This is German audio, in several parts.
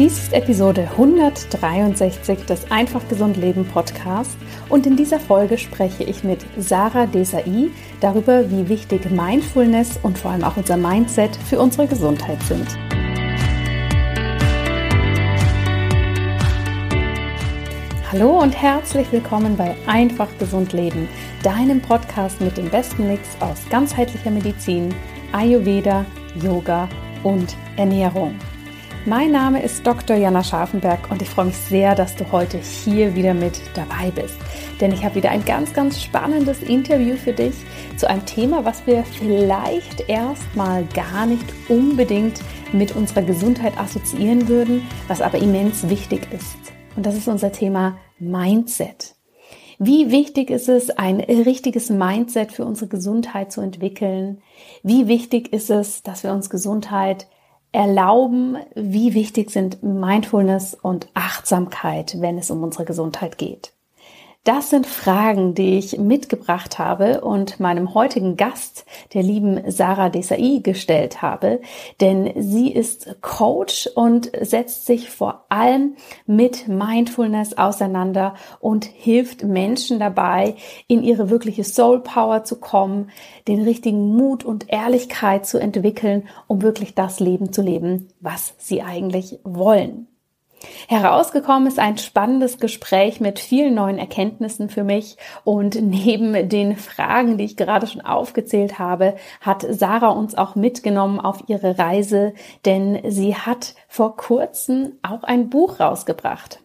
Dies ist Episode 163 des Einfach Gesund Leben Podcast und in dieser Folge spreche ich mit Sarah Desai darüber, wie wichtig Mindfulness und vor allem auch unser Mindset für unsere Gesundheit sind. Hallo und herzlich willkommen bei Einfach Gesund Leben, deinem Podcast mit dem besten Mix aus ganzheitlicher Medizin, Ayurveda, Yoga und Ernährung. Mein Name ist Dr. Jana Scharfenberg und ich freue mich sehr, dass du heute hier wieder mit dabei bist. Denn ich habe wieder ein ganz, ganz spannendes Interview für dich zu einem Thema, was wir vielleicht erstmal gar nicht unbedingt mit unserer Gesundheit assoziieren würden, was aber immens wichtig ist. Und das ist unser Thema Mindset. Wie wichtig ist es, ein richtiges Mindset für unsere Gesundheit zu entwickeln? Wie wichtig ist es, dass wir uns Gesundheit erlauben, wie wichtig sind Mindfulness und Achtsamkeit, wenn es um unsere Gesundheit geht. Das sind Fragen, die ich mitgebracht habe und meinem heutigen Gast, der lieben Sarah Desai, gestellt habe. Denn sie ist Coach und setzt sich vor allem mit Mindfulness auseinander und hilft Menschen dabei, in ihre wirkliche Soul Power zu kommen, den richtigen Mut und Ehrlichkeit zu entwickeln, um wirklich das Leben zu leben, was sie eigentlich wollen. Herausgekommen ist ein spannendes Gespräch mit vielen neuen Erkenntnissen für mich und neben den Fragen, die ich gerade schon aufgezählt habe, hat Sarah uns auch mitgenommen auf ihre Reise, denn sie hat vor kurzem auch ein Buch rausgebracht.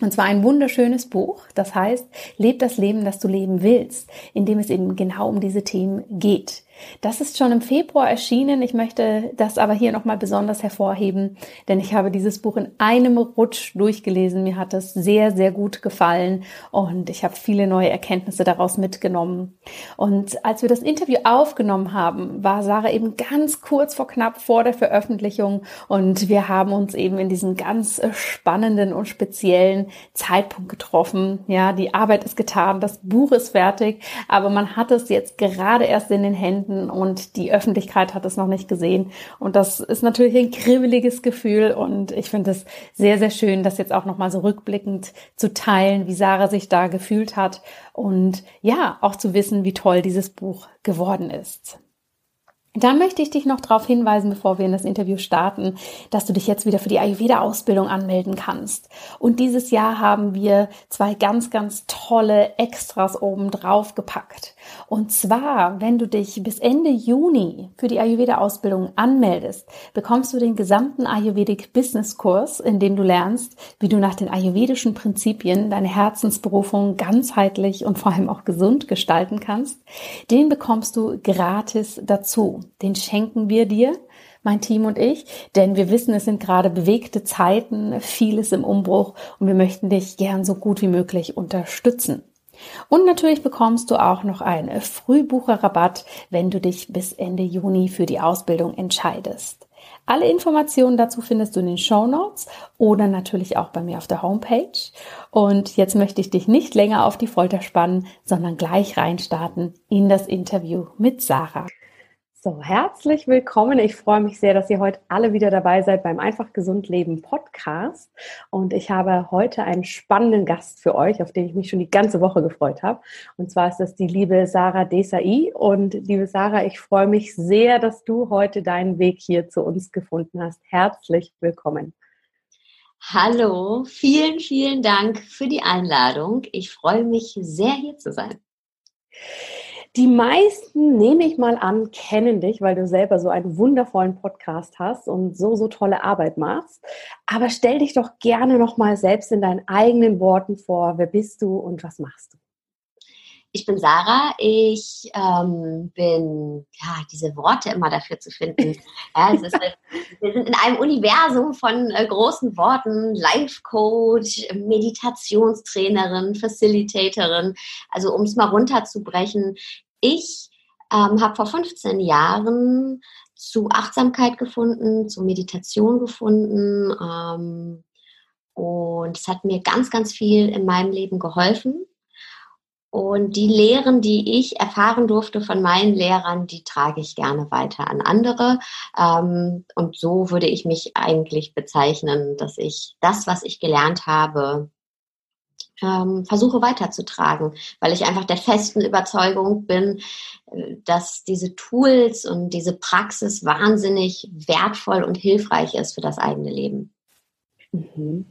Und zwar ein wunderschönes Buch, das heißt, Leb das Leben, das du leben willst, in dem es eben genau um diese Themen geht. Das ist schon im Februar erschienen. Ich möchte das aber hier nochmal besonders hervorheben, denn ich habe dieses Buch in einem Rutsch durchgelesen. Mir hat es sehr, sehr gut gefallen und ich habe viele neue Erkenntnisse daraus mitgenommen. Und als wir das Interview aufgenommen haben, war Sarah eben ganz kurz vor knapp vor der Veröffentlichung und wir haben uns eben in diesem ganz spannenden und speziellen Zeitpunkt getroffen. Ja, die Arbeit ist getan, das Buch ist fertig, aber man hat es jetzt gerade erst in den Händen finden und die Öffentlichkeit hat es noch nicht gesehen. Und das ist natürlich ein kribbeliges Gefühl und ich finde es sehr, sehr schön, das jetzt auch nochmal so rückblickend zu teilen, wie Sarah sich da gefühlt hat und ja, auch zu wissen, wie toll dieses Buch geworden ist. Da möchte ich dich noch darauf hinweisen, bevor wir in das Interview starten, dass du dich jetzt wieder für die Ayurveda-Ausbildung anmelden kannst. Und dieses Jahr haben wir zwei ganz, ganz tolle Extras oben drauf gepackt. Und zwar, wenn du dich bis Ende Juni für die Ayurveda-Ausbildung anmeldest, bekommst du den gesamten Ayurvedic Business Kurs, in dem du lernst, wie du nach den ayurvedischen Prinzipien deine Herzensberufung ganzheitlich und vor allem auch gesund gestalten kannst. Den bekommst du gratis dazu den schenken wir dir, mein Team und ich, denn wir wissen, es sind gerade bewegte Zeiten, vieles im Umbruch und wir möchten dich gern so gut wie möglich unterstützen. Und natürlich bekommst du auch noch einen Frühbucherrabatt, wenn du dich bis Ende Juni für die Ausbildung entscheidest. Alle Informationen dazu findest du in den Show Notes oder natürlich auch bei mir auf der Homepage. Und jetzt möchte ich dich nicht länger auf die Folter spannen, sondern gleich reinstarten in das Interview mit Sarah. So, herzlich willkommen. Ich freue mich sehr, dass ihr heute alle wieder dabei seid beim Einfach Gesund Leben Podcast. Und ich habe heute einen spannenden Gast für euch, auf den ich mich schon die ganze Woche gefreut habe. Und zwar ist das die liebe Sarah Desai. Und liebe Sarah, ich freue mich sehr, dass du heute deinen Weg hier zu uns gefunden hast. Herzlich willkommen. Hallo, vielen, vielen Dank für die Einladung. Ich freue mich sehr, hier zu sein. Die meisten, nehme ich mal an, kennen dich, weil du selber so einen wundervollen Podcast hast und so, so tolle Arbeit machst. Aber stell dich doch gerne nochmal selbst in deinen eigenen Worten vor. Wer bist du und was machst du? Ich bin Sarah. Ich ähm, bin, ja, diese Worte immer dafür zu finden. Ja, ist, wir sind in einem Universum von äh, großen Worten. Life Coach, Meditationstrainerin, Facilitatorin. Also um es mal runterzubrechen. Ich ähm, habe vor 15 Jahren zu Achtsamkeit gefunden, zu Meditation gefunden. Ähm, und es hat mir ganz, ganz viel in meinem Leben geholfen. Und die Lehren, die ich erfahren durfte von meinen Lehrern, die trage ich gerne weiter an andere. Ähm, und so würde ich mich eigentlich bezeichnen, dass ich das, was ich gelernt habe, ähm, versuche weiterzutragen, weil ich einfach der festen Überzeugung bin, äh, dass diese Tools und diese Praxis wahnsinnig wertvoll und hilfreich ist für das eigene Leben. Mhm.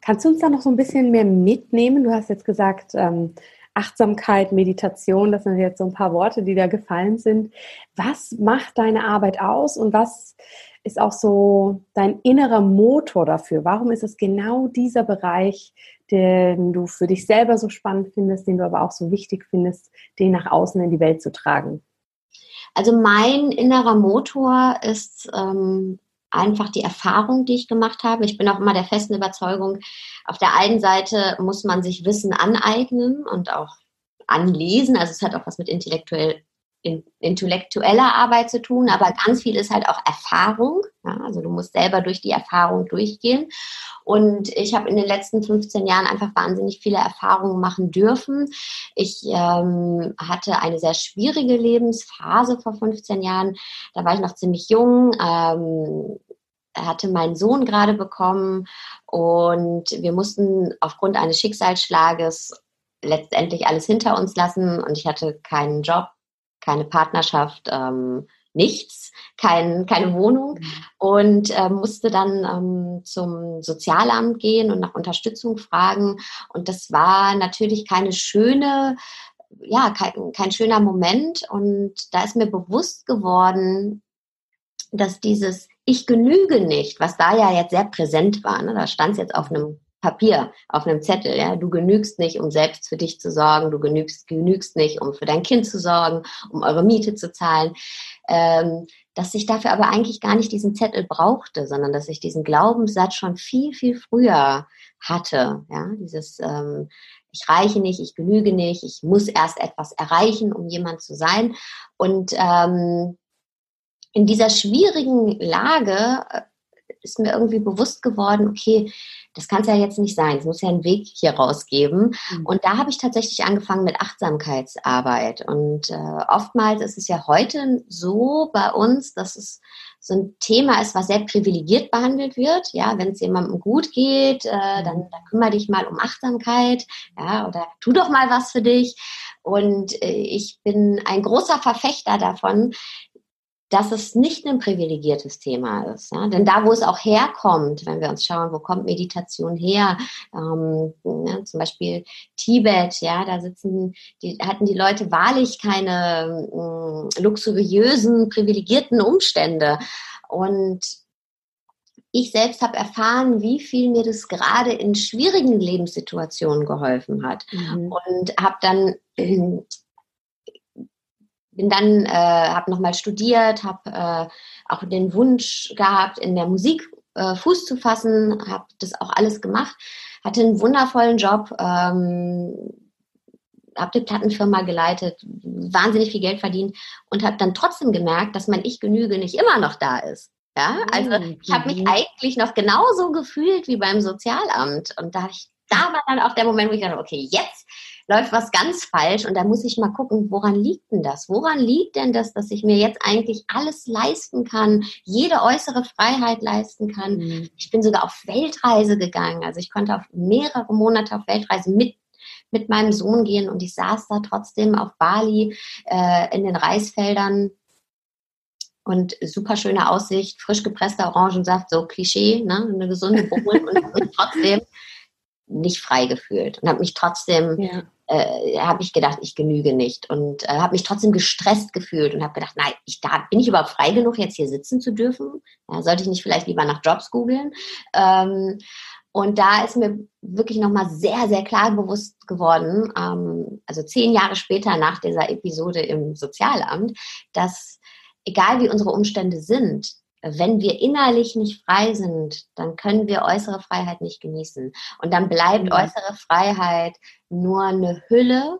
Kannst du uns da noch so ein bisschen mehr mitnehmen? Du hast jetzt gesagt, ähm, Achtsamkeit, Meditation, das sind jetzt so ein paar Worte, die da gefallen sind. Was macht deine Arbeit aus und was ist auch so dein innerer Motor dafür? Warum ist es genau dieser Bereich, den du für dich selber so spannend findest, den du aber auch so wichtig findest, den nach außen in die Welt zu tragen? Also mein innerer Motor ist ähm, einfach die Erfahrung, die ich gemacht habe. Ich bin auch immer der festen Überzeugung, auf der einen Seite muss man sich Wissen aneignen und auch anlesen. Also es hat auch was mit intellektuell in, intellektueller Arbeit zu tun, aber ganz viel ist halt auch Erfahrung. Ja, also du musst selber durch die Erfahrung durchgehen. Und ich habe in den letzten 15 Jahren einfach wahnsinnig viele Erfahrungen machen dürfen. Ich ähm, hatte eine sehr schwierige Lebensphase vor 15 Jahren. Da war ich noch ziemlich jung. Ähm, hatte meinen Sohn gerade bekommen und wir mussten aufgrund eines Schicksalsschlages letztendlich alles hinter uns lassen und ich hatte keinen Job, keine Partnerschaft, ähm, nichts, kein, keine Wohnung mhm. und äh, musste dann ähm, zum Sozialamt gehen und nach Unterstützung fragen. Und das war natürlich keine schöne, ja, kein, kein schöner Moment. Und da ist mir bewusst geworden, dass dieses Ich genüge nicht, was da ja jetzt sehr präsent war, ne, da stand es jetzt auf einem Papier, auf einem Zettel. Ja? Du genügst nicht, um selbst für dich zu sorgen. Du genügst, genügst nicht, um für dein Kind zu sorgen, um eure Miete zu zahlen. Ähm, dass ich dafür aber eigentlich gar nicht diesen Zettel brauchte, sondern dass ich diesen Glaubenssatz schon viel, viel früher hatte. Ja? Dieses ähm, ich reiche nicht, ich genüge nicht, ich muss erst etwas erreichen, um jemand zu sein. Und ähm, in dieser schwierigen Lage äh, ist mir irgendwie bewusst geworden, okay, das kann es ja jetzt nicht sein. Es muss ja einen Weg hier rausgeben. Mhm. Und da habe ich tatsächlich angefangen mit Achtsamkeitsarbeit. Und äh, oftmals ist es ja heute so bei uns, dass es so ein Thema ist, was sehr privilegiert behandelt wird. Ja, wenn es jemandem gut geht, äh, mhm. dann, dann kümmere dich mal um Achtsamkeit, ja, oder tu doch mal was für dich. Und äh, ich bin ein großer Verfechter davon, dass es nicht ein privilegiertes Thema ist. Ja? Denn da, wo es auch herkommt, wenn wir uns schauen, wo kommt Meditation her, ähm, ja, zum Beispiel Tibet, ja, da sitzen, die, hatten die Leute wahrlich keine äh, luxuriösen, privilegierten Umstände. Und ich selbst habe erfahren, wie viel mir das gerade in schwierigen Lebenssituationen geholfen hat. Mhm. Und habe dann bin dann, äh, habe nochmal studiert, habe äh, auch den Wunsch gehabt, in der Musik äh, Fuß zu fassen, habe das auch alles gemacht, hatte einen wundervollen Job, ähm, habe die Plattenfirma geleitet, wahnsinnig viel Geld verdient und habe dann trotzdem gemerkt, dass mein Ich genüge nicht immer noch da ist. Ja, also mhm. ich habe mich eigentlich noch genauso gefühlt wie beim Sozialamt und da, ich, da war dann auch der Moment, wo ich dachte, okay, jetzt läuft was ganz falsch und da muss ich mal gucken, woran liegt denn das? Woran liegt denn das, dass ich mir jetzt eigentlich alles leisten kann, jede äußere Freiheit leisten kann? Mhm. Ich bin sogar auf Weltreise gegangen, also ich konnte auf mehrere Monate auf Weltreise mit mit meinem Sohn gehen und ich saß da trotzdem auf Bali äh, in den Reisfeldern und super schöne Aussicht, frisch gepresster Orangensaft, so Klischee, ne? eine gesunde Bohlen und, und trotzdem nicht frei gefühlt und habe mich trotzdem ja äh, habe ich gedacht, ich genüge nicht und äh, habe mich trotzdem gestresst gefühlt und habe gedacht, nein, ich da bin ich überhaupt frei genug, jetzt hier sitzen zu dürfen? Ja, sollte ich nicht vielleicht lieber nach Jobs googeln? Ähm, und da ist mir wirklich nochmal sehr, sehr klar bewusst geworden, ähm, also zehn Jahre später nach dieser Episode im Sozialamt, dass egal wie unsere Umstände sind, wenn wir innerlich nicht frei sind, dann können wir äußere Freiheit nicht genießen. Und dann bleibt mhm. äußere Freiheit nur eine Hülle,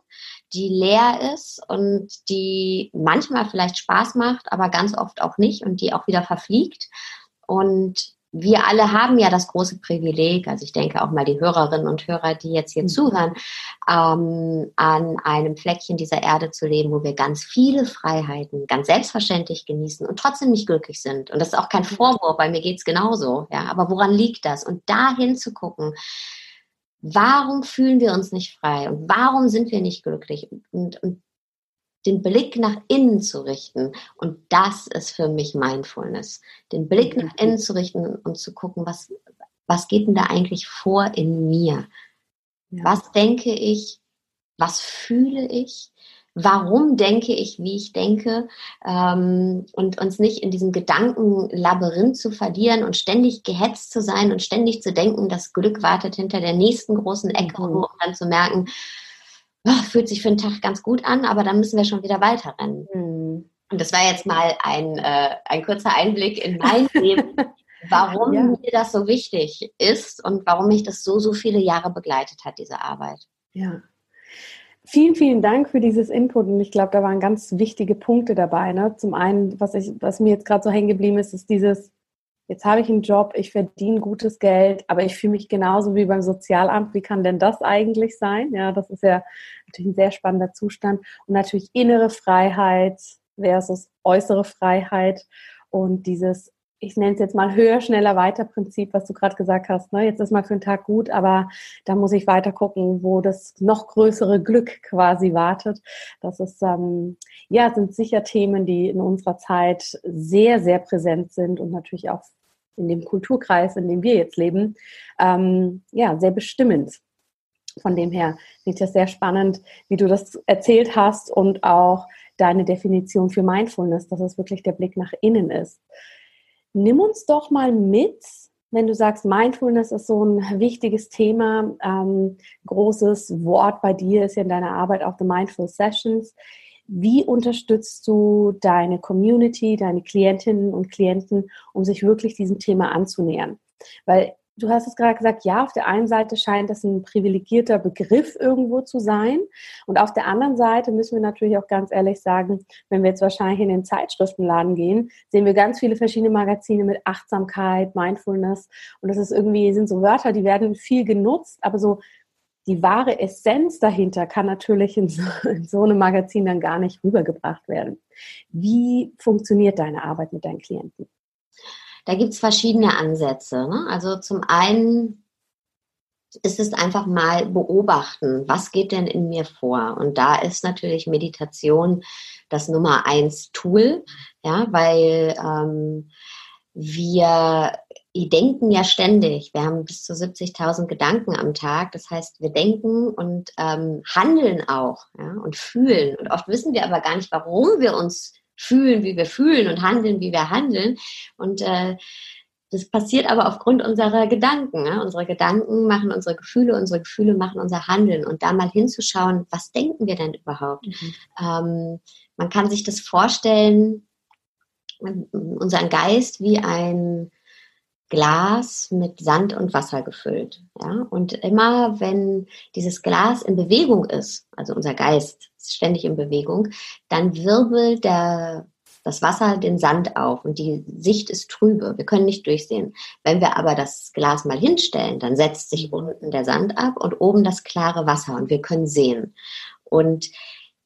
die leer ist und die manchmal vielleicht Spaß macht, aber ganz oft auch nicht und die auch wieder verfliegt. Und wir alle haben ja das große Privileg, also ich denke auch mal die Hörerinnen und Hörer, die jetzt hier mhm. zuhören, ähm, an einem Fleckchen dieser Erde zu leben, wo wir ganz viele Freiheiten ganz selbstverständlich genießen und trotzdem nicht glücklich sind. Und das ist auch kein Vorwurf, weil mir geht's genauso. Ja, aber woran liegt das? Und da hinzugucken, warum fühlen wir uns nicht frei und warum sind wir nicht glücklich? Und, und den Blick nach innen zu richten. Und das ist für mich Mindfulness. Den Blick nach innen zu richten und zu gucken, was, was geht denn da eigentlich vor in mir? Ja. Was denke ich? Was fühle ich? Warum denke ich, wie ich denke? Ähm, und uns nicht in diesem Gedankenlabyrinth zu verlieren und ständig gehetzt zu sein und ständig zu denken, das Glück wartet hinter der nächsten großen Ecke, mhm. um dann zu merken, oh, fühlt sich für einen Tag ganz gut an, aber dann müssen wir schon wieder weiterrennen. Mhm. Und das war jetzt mal ein, äh, ein kurzer Einblick in mein Leben, warum ja. mir das so wichtig ist und warum mich das so, so viele Jahre begleitet hat, diese Arbeit. Ja. Vielen, vielen Dank für dieses Input und ich glaube, da waren ganz wichtige Punkte dabei. Ne? Zum einen, was, ich, was mir jetzt gerade so hängen geblieben ist, ist dieses, jetzt habe ich einen Job, ich verdiene gutes Geld, aber ich fühle mich genauso wie beim Sozialamt. Wie kann denn das eigentlich sein? Ja, das ist ja natürlich ein sehr spannender Zustand. Und natürlich innere Freiheit versus äußere Freiheit und dieses, ich nenne es jetzt mal höher, schneller, weiter Prinzip, was du gerade gesagt hast. Ne? Jetzt ist mal für einen Tag gut, aber da muss ich weiter gucken, wo das noch größere Glück quasi wartet. Das ist, ähm, ja, sind sicher Themen, die in unserer Zeit sehr, sehr präsent sind und natürlich auch in dem Kulturkreis, in dem wir jetzt leben, ähm, ja, sehr bestimmend. Von dem her finde ich das sehr spannend, wie du das erzählt hast und auch deine Definition für Mindfulness, dass es wirklich der Blick nach innen ist. Nimm uns doch mal mit, wenn du sagst, Mindfulness ist so ein wichtiges Thema, ähm, großes Wort bei dir ist ja in deiner Arbeit auch The Mindful Sessions. Wie unterstützt du deine Community, deine Klientinnen und Klienten, um sich wirklich diesem Thema anzunähern? Weil du hast es gerade gesagt, ja, auf der einen Seite scheint das ein privilegierter Begriff irgendwo zu sein. Und auf der anderen Seite müssen wir natürlich auch ganz ehrlich sagen, wenn wir jetzt wahrscheinlich in den Zeitschriftenladen gehen, sehen wir ganz viele verschiedene Magazine mit Achtsamkeit, Mindfulness. Und das ist irgendwie, sind so Wörter, die werden viel genutzt, aber so die wahre Essenz dahinter kann natürlich in so, in so, einem Magazin dann gar nicht rübergebracht werden. Wie funktioniert deine Arbeit mit deinen Klienten? Da gibt es verschiedene Ansätze. Ne? Also zum einen ist es einfach mal beobachten, was geht denn in mir vor? Und da ist natürlich Meditation das Nummer eins Tool, ja, weil ähm, wir die denken ja ständig. Wir haben bis zu 70.000 Gedanken am Tag. Das heißt, wir denken und ähm, handeln auch ja, und fühlen. Und oft wissen wir aber gar nicht, warum wir uns fühlen, wie wir fühlen und handeln, wie wir handeln. Und äh, das passiert aber aufgrund unserer Gedanken. Ja? Unsere Gedanken machen unsere Gefühle, unsere Gefühle machen unser Handeln. Und da mal hinzuschauen, was denken wir denn überhaupt? Mhm. Ähm, man kann sich das vorstellen, unseren Geist wie ein Glas mit Sand und Wasser gefüllt. Ja? Und immer wenn dieses Glas in Bewegung ist, also unser Geist ist ständig in Bewegung, dann wirbelt der, das Wasser den Sand auf und die Sicht ist trübe. Wir können nicht durchsehen. Wenn wir aber das Glas mal hinstellen, dann setzt sich unten der Sand ab und oben das klare Wasser und wir können sehen. Und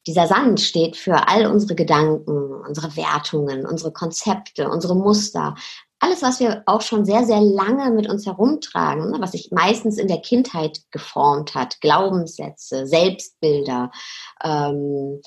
dieser Sand steht für all unsere Gedanken, unsere Wertungen, unsere Konzepte, unsere Muster, alles, was wir auch schon sehr, sehr lange mit uns herumtragen, ne, was sich meistens in der Kindheit geformt hat, Glaubenssätze, Selbstbilder, ähm,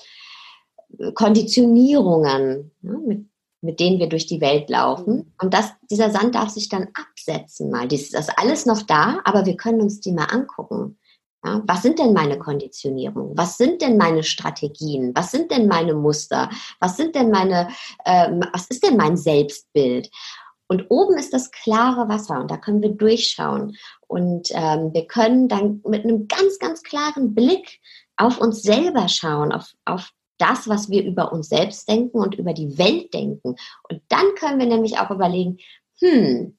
Konditionierungen, ne, mit, mit denen wir durch die Welt laufen. Mhm. Und das, dieser Sand darf sich dann absetzen mal. Das ist alles noch da, aber wir können uns die mal angucken. Ja, was sind denn meine Konditionierungen? Was sind denn meine Strategien? Was sind denn meine Muster? Was sind denn meine, äh, was ist denn mein Selbstbild? Und oben ist das klare Wasser und da können wir durchschauen. Und ähm, wir können dann mit einem ganz, ganz klaren Blick auf uns selber schauen, auf, auf das, was wir über uns selbst denken und über die Welt denken. Und dann können wir nämlich auch überlegen, hm,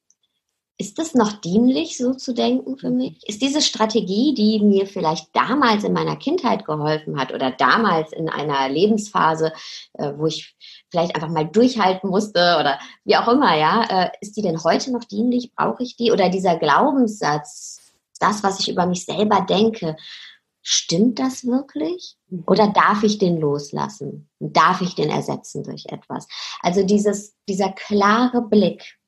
ist das noch dienlich, so zu denken für mich? Ist diese Strategie, die mir vielleicht damals in meiner Kindheit geholfen hat oder damals in einer Lebensphase, äh, wo ich vielleicht einfach mal durchhalten musste oder wie auch immer, ja, äh, ist die denn heute noch dienlich? Brauche ich die? Oder dieser Glaubenssatz, das, was ich über mich selber denke, stimmt das wirklich? Oder darf ich den loslassen? Darf ich den ersetzen durch etwas? Also dieses, dieser klare Blick,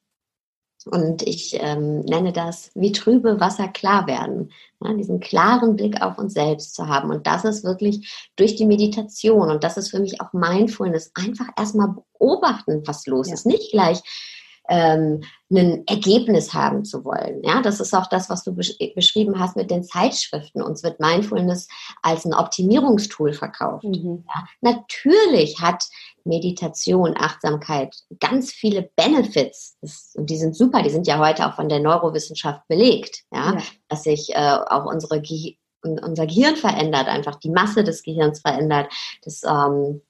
und ich ähm, nenne das, wie trübe Wasser klar werden. Ja, diesen klaren Blick auf uns selbst zu haben. Und das ist wirklich durch die Meditation. Und das ist für mich auch Mindfulness. Einfach erstmal beobachten, was los ja. ist. Nicht gleich ähm, ein Ergebnis haben zu wollen. Ja, das ist auch das, was du besch beschrieben hast mit den Zeitschriften. Uns wird Mindfulness als ein Optimierungstool verkauft. Mhm. Ja, natürlich hat Meditation, Achtsamkeit ganz viele Benefits. Das, und die sind super. Die sind ja heute auch von der Neurowissenschaft belegt. Ja, ja. dass sich äh, auch unsere Ge unser Gehirn verändert, einfach die Masse des Gehirns verändert. Das ähm,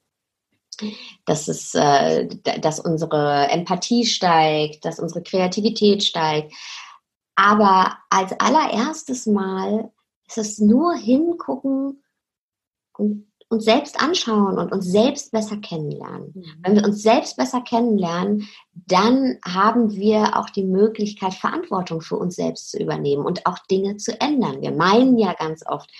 dass, es, äh, dass unsere Empathie steigt, dass unsere Kreativität steigt. Aber als allererstes Mal ist es nur hingucken und uns selbst anschauen und uns selbst besser kennenlernen. Mhm. Wenn wir uns selbst besser kennenlernen, dann haben wir auch die Möglichkeit, Verantwortung für uns selbst zu übernehmen und auch Dinge zu ändern. Wir meinen ja ganz oft,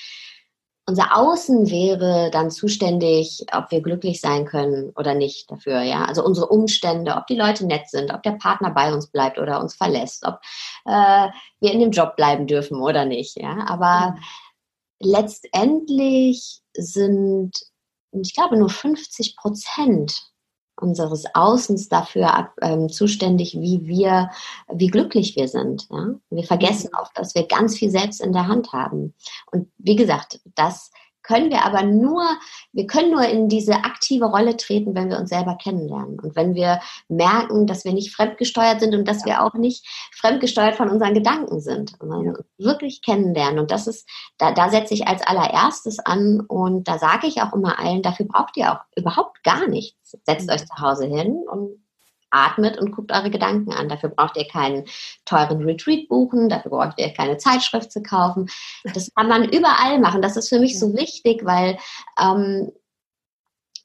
unser Außen wäre dann zuständig, ob wir glücklich sein können oder nicht dafür, ja. Also unsere Umstände, ob die Leute nett sind, ob der Partner bei uns bleibt oder uns verlässt, ob äh, wir in dem Job bleiben dürfen oder nicht, ja. Aber mhm. letztendlich sind, ich glaube, nur 50 Prozent unseres Außens dafür ab, ähm, zuständig, wie wir, wie glücklich wir sind. Ja? Wir vergessen mhm. oft, dass wir ganz viel selbst in der Hand haben. Und wie gesagt, das können wir aber nur, wir können nur in diese aktive Rolle treten, wenn wir uns selber kennenlernen und wenn wir merken, dass wir nicht fremdgesteuert sind und dass ja. wir auch nicht fremdgesteuert von unseren Gedanken sind, ja. wirklich kennenlernen. Und das ist, da, da setze ich als allererstes an und da sage ich auch immer allen, dafür braucht ihr auch überhaupt gar nichts. Setzt mhm. euch zu Hause hin und atmet und guckt eure Gedanken an. Dafür braucht ihr keinen teuren Retreat buchen, dafür braucht ihr keine Zeitschrift zu kaufen. Das kann man überall machen. Das ist für mich so wichtig, weil ähm,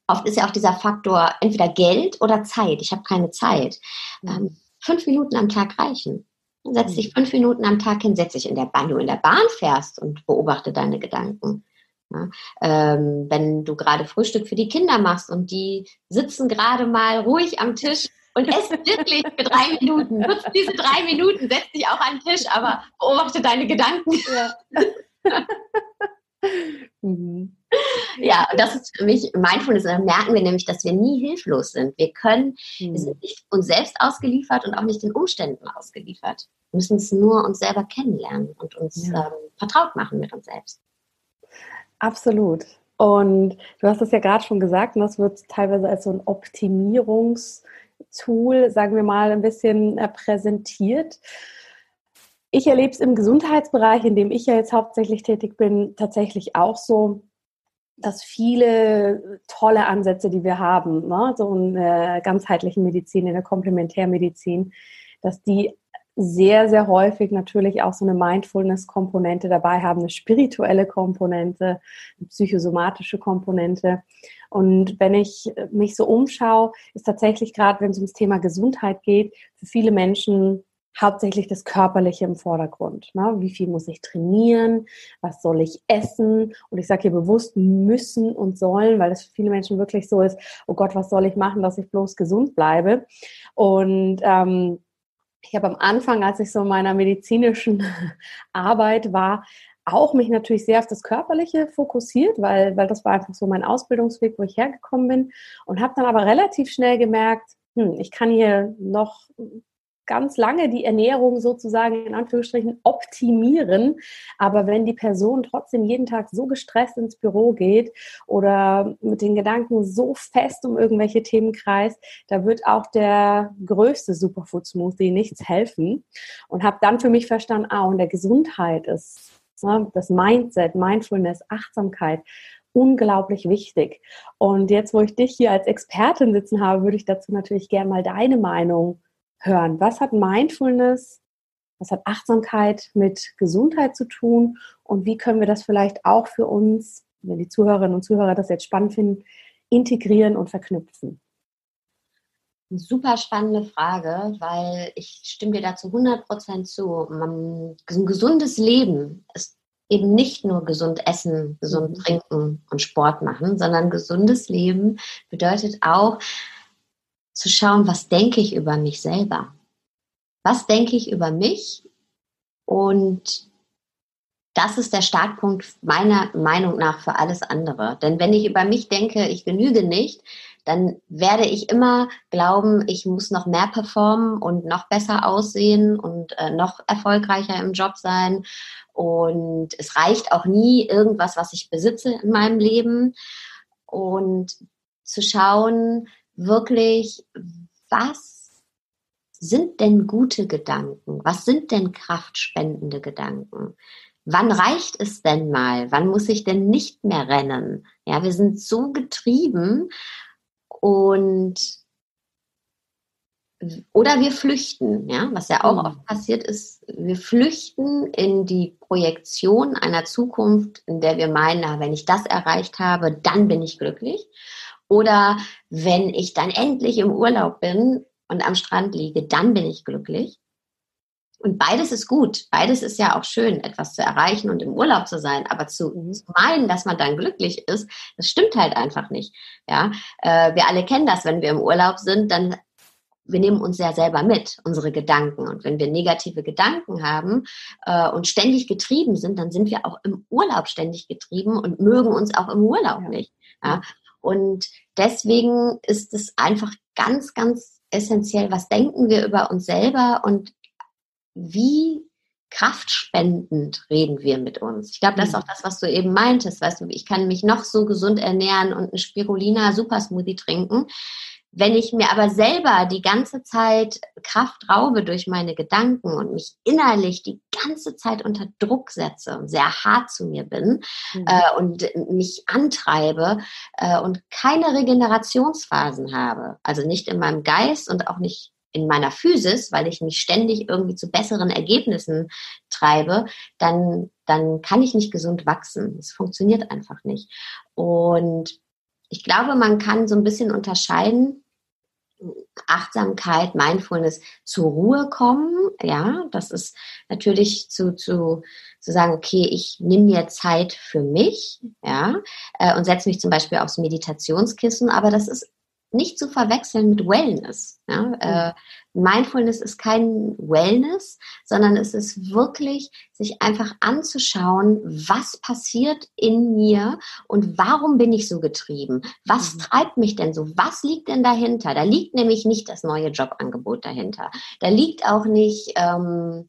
oft ist ja auch dieser Faktor entweder Geld oder Zeit. Ich habe keine Zeit. Ähm, fünf Minuten am Tag reichen. Setz dich fünf Minuten am Tag hin, setz dich in der Bahn, du in der Bahn fährst und beobachte deine Gedanken. Ja, ähm, wenn du gerade Frühstück für die Kinder machst und die sitzen gerade mal ruhig am Tisch und ess wirklich für drei Minuten. Nutz diese drei Minuten, setz dich auch an den Tisch, aber beobachte deine Gedanken. Ja. mhm. Ja, das ist für mich Mindfulness. Und dann merken wir nämlich, dass wir nie hilflos sind. Wir können, mhm. wir sind nicht uns selbst ausgeliefert und auch nicht den Umständen ausgeliefert. Wir müssen es nur uns selber kennenlernen und uns ja. ähm, vertraut machen mit uns selbst. Absolut. Und du hast es ja gerade schon gesagt, und das wird teilweise als so ein Optimierungs- Tool, sagen wir mal, ein bisschen äh, präsentiert. Ich erlebe es im Gesundheitsbereich, in dem ich ja jetzt hauptsächlich tätig bin, tatsächlich auch so, dass viele tolle Ansätze, die wir haben, ne, so in der ganzheitlichen Medizin, in der Komplementärmedizin, dass die sehr, sehr häufig natürlich auch so eine Mindfulness-Komponente dabei haben, eine spirituelle Komponente, eine psychosomatische Komponente. Und wenn ich mich so umschaue, ist tatsächlich gerade, wenn es ums Thema Gesundheit geht, für viele Menschen hauptsächlich das Körperliche im Vordergrund. Ne? Wie viel muss ich trainieren? Was soll ich essen? Und ich sage hier bewusst müssen und sollen, weil es für viele Menschen wirklich so ist, oh Gott, was soll ich machen, dass ich bloß gesund bleibe? Und ähm, ich habe am Anfang, als ich so in meiner medizinischen Arbeit war, auch mich natürlich sehr auf das Körperliche fokussiert, weil, weil das war einfach so mein Ausbildungsweg, wo ich hergekommen bin und habe dann aber relativ schnell gemerkt, hm, ich kann hier noch ganz lange die Ernährung sozusagen in Anführungsstrichen optimieren. Aber wenn die Person trotzdem jeden Tag so gestresst ins Büro geht oder mit den Gedanken so fest um irgendwelche Themen kreist, da wird auch der größte Superfood Smoothie nichts helfen. Und habe dann für mich verstanden, ah, und der Gesundheit ist ne, das Mindset, Mindfulness, Achtsamkeit unglaublich wichtig. Und jetzt, wo ich dich hier als Expertin sitzen habe, würde ich dazu natürlich gerne mal deine Meinung hören. Was hat Mindfulness Was hat Achtsamkeit mit Gesundheit zu tun? Und wie können wir das vielleicht auch für uns, wenn die Zuhörerinnen und Zuhörer das jetzt spannend finden, integrieren und verknüpfen? Eine super spannende Frage, weil ich stimme dir dazu 100% zu. Man, ein gesundes Leben ist eben nicht nur gesund essen, gesund mhm. trinken und Sport machen, sondern gesundes Leben bedeutet auch zu schauen, was denke ich über mich selber? Was denke ich über mich? Und das ist der Startpunkt meiner Meinung nach für alles andere. Denn wenn ich über mich denke, ich genüge nicht, dann werde ich immer glauben, ich muss noch mehr performen und noch besser aussehen und äh, noch erfolgreicher im Job sein. Und es reicht auch nie irgendwas, was ich besitze in meinem Leben. Und zu schauen, wirklich, was sind denn gute Gedanken? Was sind denn kraftspendende Gedanken? Wann reicht es denn mal? Wann muss ich denn nicht mehr rennen? Ja, wir sind so getrieben und oder wir flüchten, ja, was ja auch mhm. oft passiert ist, wir flüchten in die Projektion einer Zukunft, in der wir meinen, na, wenn ich das erreicht habe, dann bin ich glücklich. Oder wenn ich dann endlich im Urlaub bin und am Strand liege, dann bin ich glücklich. Und beides ist gut. Beides ist ja auch schön, etwas zu erreichen und im Urlaub zu sein. Aber zu, mhm. zu meinen, dass man dann glücklich ist, das stimmt halt einfach nicht. Ja, äh, wir alle kennen das, wenn wir im Urlaub sind, dann wir nehmen uns ja selber mit, unsere Gedanken. Und wenn wir negative Gedanken haben äh, und ständig getrieben sind, dann sind wir auch im Urlaub ständig getrieben und mögen uns auch im Urlaub ja. nicht. Ja? Und deswegen ist es einfach ganz, ganz essentiell, was denken wir über uns selber und wie kraftspendend reden wir mit uns. Ich glaube, das ist mhm. auch das, was du eben meintest. Weißt du, ich kann mich noch so gesund ernähren und einen Spirulina Super Smoothie trinken. Wenn ich mir aber selber die ganze Zeit Kraft raube durch meine Gedanken und mich innerlich die ganze Zeit unter Druck setze und sehr hart zu mir bin mhm. äh, und mich antreibe äh, und keine Regenerationsphasen habe, also nicht in meinem Geist und auch nicht in meiner Physis, weil ich mich ständig irgendwie zu besseren Ergebnissen treibe, dann, dann kann ich nicht gesund wachsen. Es funktioniert einfach nicht. Und ich glaube, man kann so ein bisschen unterscheiden Achtsamkeit, Mindfulness zur Ruhe kommen. Ja, das ist natürlich zu, zu, zu sagen, okay, ich nehme mir Zeit für mich, ja, äh, und setze mich zum Beispiel aufs Meditationskissen, aber das ist nicht zu verwechseln mit Wellness. Ja? Mhm. Äh, Mindfulness ist kein Wellness, sondern es ist wirklich, sich einfach anzuschauen, was passiert in mir und warum bin ich so getrieben? Was mhm. treibt mich denn so? Was liegt denn dahinter? Da liegt nämlich nicht das neue Jobangebot dahinter. Da liegt auch nicht ähm,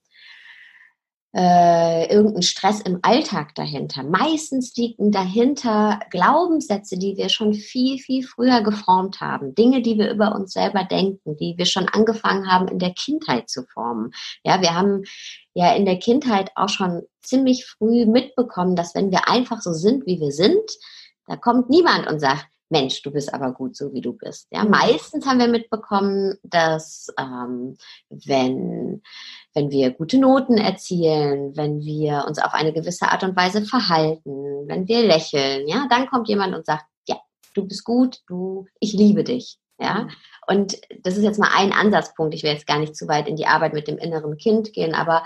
äh, irgendein Stress im Alltag dahinter. Meistens liegen dahinter Glaubenssätze, die wir schon viel, viel früher geformt haben. Dinge, die wir über uns selber denken, die wir schon angefangen haben, in der Kindheit zu formen. Ja, wir haben ja in der Kindheit auch schon ziemlich früh mitbekommen, dass wenn wir einfach so sind, wie wir sind, da kommt niemand und sagt, Mensch, du bist aber gut so, wie du bist. Ja, mhm. meistens haben wir mitbekommen, dass ähm, wenn, wenn wir gute Noten erzielen, wenn wir uns auf eine gewisse Art und Weise verhalten, wenn wir lächeln, ja, dann kommt jemand und sagt, ja, du bist gut, du, ich liebe dich. Ja, mhm. und das ist jetzt mal ein Ansatzpunkt. Ich will jetzt gar nicht zu weit in die Arbeit mit dem inneren Kind gehen, aber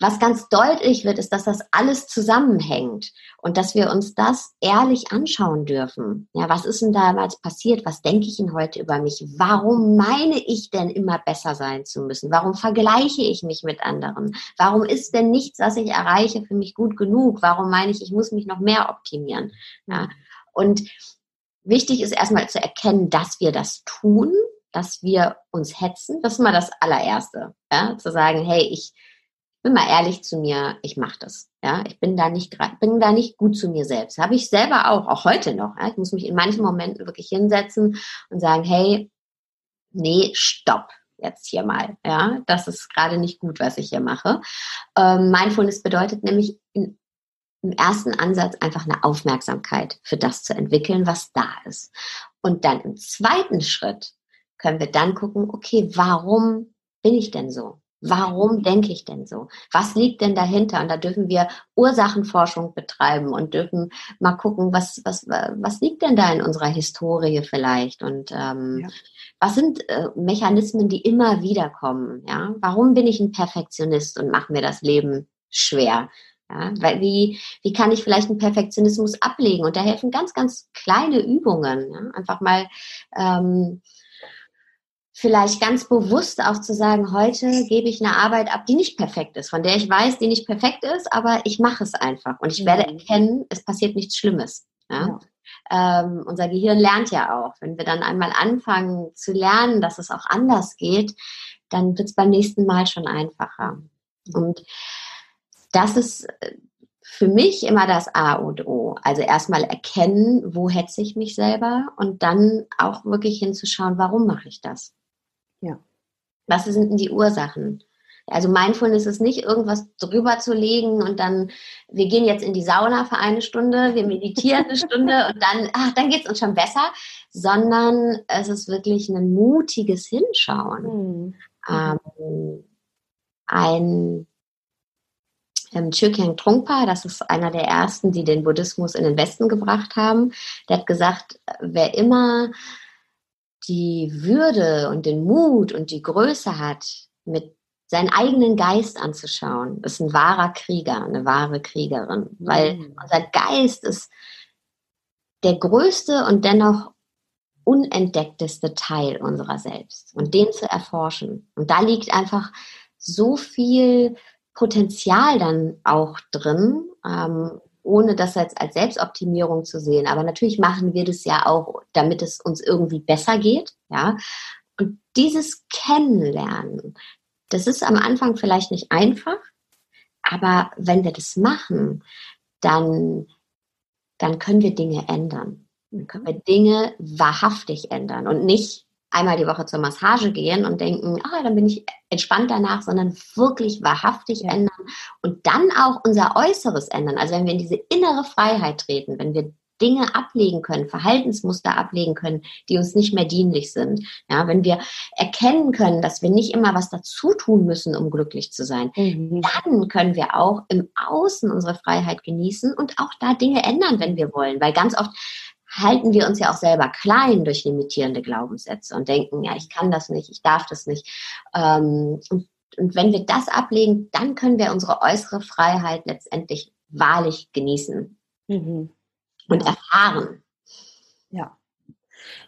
was ganz deutlich wird, ist, dass das alles zusammenhängt und dass wir uns das ehrlich anschauen dürfen. Ja, was ist denn damals passiert? Was denke ich denn heute über mich? Warum meine ich denn immer besser sein zu müssen? Warum vergleiche ich mich mit anderen? Warum ist denn nichts, was ich erreiche, für mich gut genug? Warum meine ich, ich muss mich noch mehr optimieren? Ja, und wichtig ist erstmal zu erkennen, dass wir das tun, dass wir uns hetzen. Das ist mal das allererste. Ja, zu sagen, hey, ich bin mal ehrlich zu mir, ich mache das. Ja, ich bin da nicht bin da nicht gut zu mir selbst. Habe ich selber auch, auch heute noch. Ja? Ich muss mich in manchen Momenten wirklich hinsetzen und sagen, hey, nee, stopp jetzt hier mal. Ja, das ist gerade nicht gut, was ich hier mache. Ähm, Mindfulness bedeutet nämlich in, im ersten Ansatz einfach eine Aufmerksamkeit für das zu entwickeln, was da ist. Und dann im zweiten Schritt können wir dann gucken, okay, warum bin ich denn so? Warum denke ich denn so? Was liegt denn dahinter? Und da dürfen wir Ursachenforschung betreiben und dürfen mal gucken, was, was, was liegt denn da in unserer Historie vielleicht? Und ähm, ja. was sind äh, Mechanismen, die immer wieder kommen? Ja? Warum bin ich ein Perfektionist und mache mir das Leben schwer? Ja, weil wie, wie kann ich vielleicht einen Perfektionismus ablegen? Und da helfen ganz, ganz kleine Übungen. Ja? Einfach mal ähm, vielleicht ganz bewusst auch zu sagen, heute gebe ich eine Arbeit ab, die nicht perfekt ist, von der ich weiß, die nicht perfekt ist, aber ich mache es einfach und ich werde mhm. erkennen, es passiert nichts Schlimmes. Ja? ja. Ähm, unser Gehirn lernt ja auch. Wenn wir dann einmal anfangen zu lernen, dass es auch anders geht, dann wird es beim nächsten Mal schon einfacher. Und das ist äh, für mich immer das A und O. Also erstmal erkennen, wo hetze ich mich selber und dann auch wirklich hinzuschauen, warum mache ich das? Ja. Was sind denn die Ursachen? Also Mindfulness ist nicht irgendwas drüber zu legen und dann, wir gehen jetzt in die Sauna für eine Stunde, wir meditieren eine Stunde und dann, ach, dann geht es uns schon besser, sondern es ist wirklich ein mutiges Hinschauen. Mhm. Ähm, ein ähm, Chökyam Trungpa, das ist einer der ersten, die den Buddhismus in den Westen gebracht haben, der hat gesagt, wer immer die Würde und den Mut und die Größe hat, mit seinen eigenen Geist anzuschauen, ist ein wahrer Krieger, eine wahre Kriegerin. Weil mhm. unser Geist ist der größte und dennoch unentdeckteste Teil unserer selbst. Und den zu erforschen. Und da liegt einfach so viel Potenzial dann auch drin, ähm, ohne das jetzt als Selbstoptimierung zu sehen. Aber natürlich machen wir das ja auch, damit es uns irgendwie besser geht, ja. Und dieses Kennenlernen, das ist am Anfang vielleicht nicht einfach, aber wenn wir das machen, dann, dann können wir Dinge ändern. Dann können wir Dinge wahrhaftig ändern und nicht einmal die Woche zur Massage gehen und denken, ah, dann bin ich entspannt danach, sondern wirklich wahrhaftig ja. ändern und dann auch unser Äußeres ändern. Also wenn wir in diese innere Freiheit treten, wenn wir Dinge ablegen können, Verhaltensmuster ablegen können, die uns nicht mehr dienlich sind. Ja, wenn wir erkennen können, dass wir nicht immer was dazu tun müssen, um glücklich zu sein, mhm. dann können wir auch im Außen unsere Freiheit genießen und auch da Dinge ändern, wenn wir wollen. Weil ganz oft halten wir uns ja auch selber klein durch limitierende Glaubenssätze und denken, ja, ich kann das nicht, ich darf das nicht. Ähm, und, und wenn wir das ablegen, dann können wir unsere äußere Freiheit letztendlich wahrlich genießen mhm. und erfahren. Ja.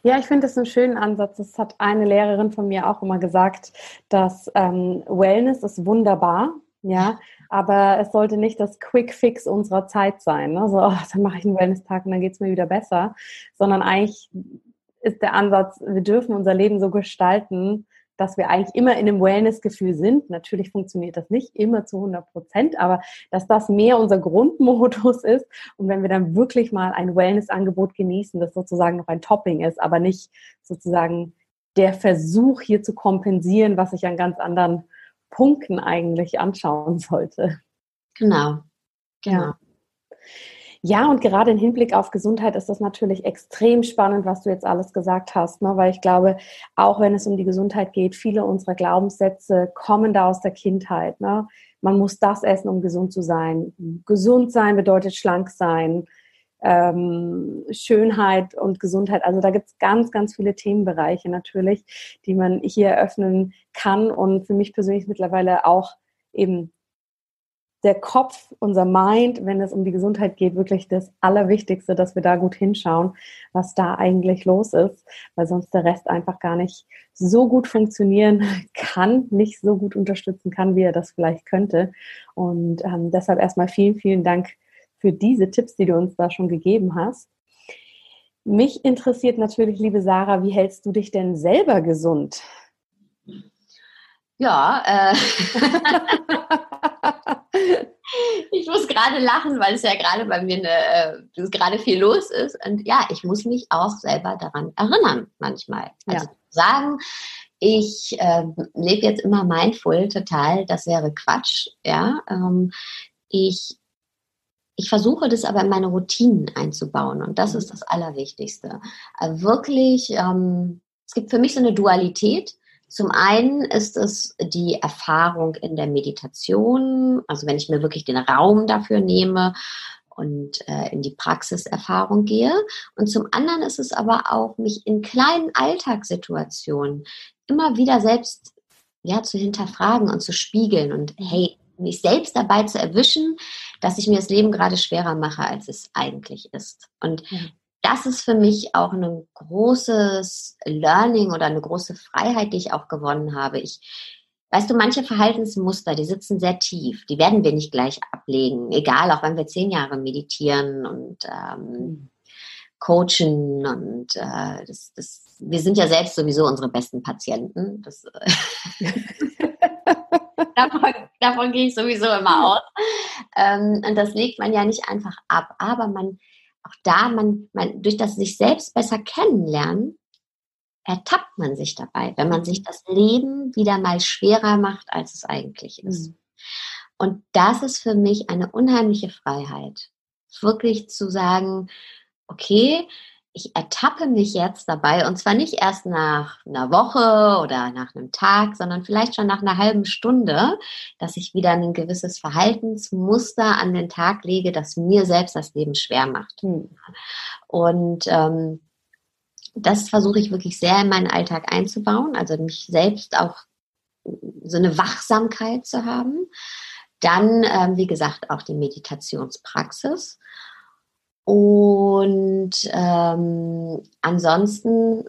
Ja, ich finde das einen schönen Ansatz. Das hat eine Lehrerin von mir auch immer gesagt, dass ähm, Wellness ist wunderbar, ja, aber es sollte nicht das Quick Fix unserer Zeit sein. Ne? So, oh, dann mache ich einen Wellness-Tag und dann geht es mir wieder besser. Sondern eigentlich ist der Ansatz, wir dürfen unser Leben so gestalten, dass wir eigentlich immer in einem Wellness-Gefühl sind. Natürlich funktioniert das nicht immer zu 100 Prozent, aber dass das mehr unser Grundmodus ist. Und wenn wir dann wirklich mal ein Wellness-Angebot genießen, das sozusagen noch ein Topping ist, aber nicht sozusagen der Versuch hier zu kompensieren, was ich an ganz anderen Punkten eigentlich anschauen sollte. Genau. Genau. Ja. Und gerade im Hinblick auf Gesundheit ist das natürlich extrem spannend, was du jetzt alles gesagt hast, ne? weil ich glaube, auch wenn es um die Gesundheit geht, viele unserer Glaubenssätze kommen da aus der Kindheit. Ne? Man muss das essen, um gesund zu sein. Gesund sein bedeutet schlank sein ähm, Schönheit und Gesundheit. Also da gibt es ganz, ganz viele Themenbereiche natürlich, die man hier eröffnen kann. Und für mich persönlich mittlerweile auch eben der Kopf, unser Mind, wenn es um die Gesundheit geht, wirklich das Allerwichtigste, dass wir da gut hinschauen, was da eigentlich los ist, weil sonst der Rest einfach gar nicht so gut funktionieren kann, nicht so gut unterstützen kann, wie er das vielleicht könnte. Und ähm, deshalb erstmal vielen, vielen Dank für diese Tipps, die du uns da schon gegeben hast. Mich interessiert natürlich, liebe Sarah, wie hältst du dich denn selber gesund? Ja, äh, ich muss gerade lachen, weil es ja gerade bei mir eine, äh, gerade viel los ist. Und ja, ich muss mich auch selber daran erinnern, manchmal. Also ja. sagen, ich äh, lebe jetzt immer mindful total, das wäre Quatsch. Ja, ähm, ich ich versuche das aber in meine Routinen einzubauen und das ist das Allerwichtigste. Also wirklich, ähm, es gibt für mich so eine Dualität Zum einen ist es die Erfahrung in der Meditation, also wenn ich mir wirklich den Raum dafür nehme und äh, in die Praxiserfahrung gehe. Und zum anderen ist es aber auch, mich in kleinen Alltagssituationen immer wieder selbst ja, zu hinterfragen und zu spiegeln und hey, mich selbst dabei zu erwischen, dass ich mir das Leben gerade schwerer mache, als es eigentlich ist. Und mhm. das ist für mich auch ein großes Learning oder eine große Freiheit, die ich auch gewonnen habe. Ich, weißt du, manche Verhaltensmuster, die sitzen sehr tief, die werden wir nicht gleich ablegen, egal, auch wenn wir zehn Jahre meditieren und ähm, mhm. coachen und äh, das, das, wir sind ja selbst sowieso unsere besten Patienten. Das, äh, davon, davon gehe ich sowieso immer aus. Ähm, und das legt man ja nicht einfach ab. Aber man, auch da, man, man, durch das sich selbst besser kennenlernen, ertappt man sich dabei, wenn man sich das Leben wieder mal schwerer macht, als es eigentlich ist. Mhm. Und das ist für mich eine unheimliche Freiheit. Wirklich zu sagen, okay, ich ertappe mich jetzt dabei und zwar nicht erst nach einer Woche oder nach einem Tag, sondern vielleicht schon nach einer halben Stunde, dass ich wieder ein gewisses Verhaltensmuster an den Tag lege, das mir selbst das Leben schwer macht. Hm. Und ähm, das versuche ich wirklich sehr in meinen Alltag einzubauen, also mich selbst auch so eine Wachsamkeit zu haben. Dann, ähm, wie gesagt, auch die Meditationspraxis und ähm, ansonsten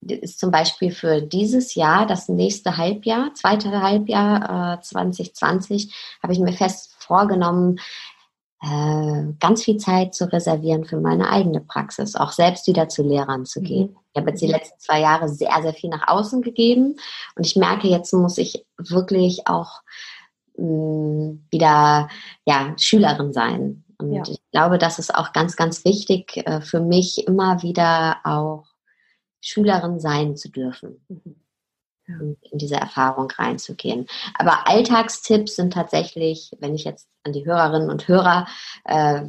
ist zum Beispiel für dieses Jahr, das nächste Halbjahr, zweite Halbjahr äh, 2020, habe ich mir fest vorgenommen, äh, ganz viel Zeit zu reservieren für meine eigene Praxis, auch selbst wieder zu Lehrern zu gehen. Mhm. Ich habe jetzt die letzten zwei Jahre sehr, sehr viel nach außen gegeben und ich merke, jetzt muss ich wirklich auch mh, mm, wieder ja, Schülerin sein und ja. ich glaube, das ist auch ganz, ganz wichtig äh, für mich, immer wieder auch Schülerin sein zu dürfen. Mhm. Ja. in diese Erfahrung reinzugehen. Aber Alltagstipps sind tatsächlich, wenn ich jetzt an die Hörerinnen und Hörer äh,